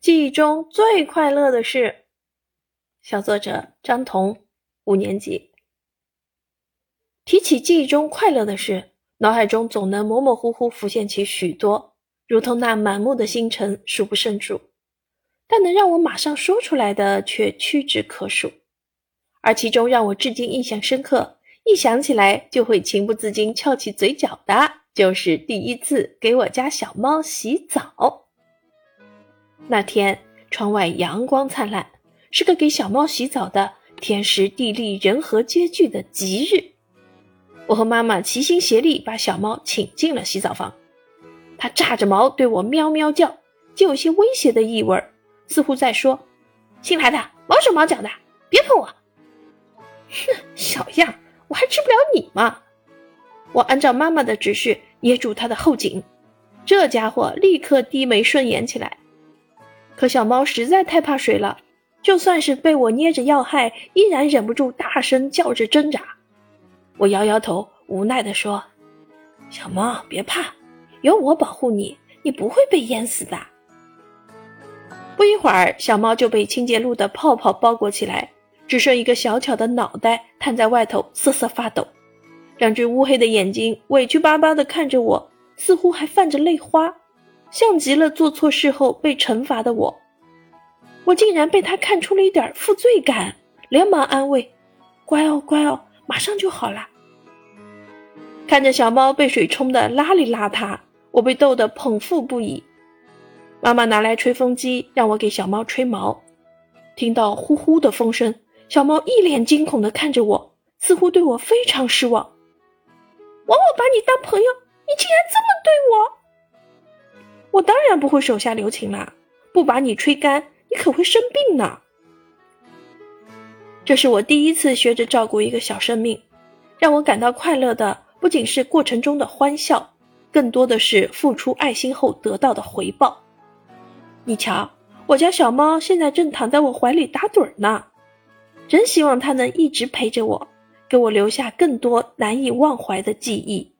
记忆中最快乐的事。小作者张彤，五年级。提起记忆中快乐的事，脑海中总能模模糊糊浮现起许多，如同那满目的星辰，数不胜数。但能让我马上说出来的却屈指可数。而其中让我至今印象深刻，一想起来就会情不自禁翘起嘴角的，就是第一次给我家小猫洗澡。那天窗外阳光灿烂，是个给小猫洗澡的天时地利人和皆具的吉日。我和妈妈齐心协力把小猫请进了洗澡房，它炸着毛对我喵喵叫，就有些威胁的意味，似乎在说：“新来的，毛手毛脚的，别碰我。”哼，小样，我还治不了你吗？我按照妈妈的指示捏住它的后颈，这家伙立刻低眉顺眼起来。可小猫实在太怕水了，就算是被我捏着要害，依然忍不住大声叫着挣扎。我摇摇头，无奈地说：“小猫别怕，有我保护你，你不会被淹死的。”不一会儿，小猫就被清洁露的泡泡包裹起来，只剩一个小巧的脑袋探在外头瑟瑟发抖，两只乌黑的眼睛委屈巴巴地看着我，似乎还泛着泪花。像极了做错事后被惩罚的我，我竟然被他看出了一点负罪感，连忙安慰：“乖哦，乖哦，马上就好了。”看着小猫被水冲得邋里邋遢，我被逗得捧腹不已。妈妈拿来吹风机让我给小猫吹毛，听到呼呼的风声，小猫一脸惊恐地看着我，似乎对我非常失望。枉我把你当朋友，我当然不会手下留情啦！不把你吹干，你可会生病呢。这是我第一次学着照顾一个小生命，让我感到快乐的不仅是过程中的欢笑，更多的是付出爱心后得到的回报。你瞧，我家小猫现在正躺在我怀里打盹呢，真希望它能一直陪着我，给我留下更多难以忘怀的记忆。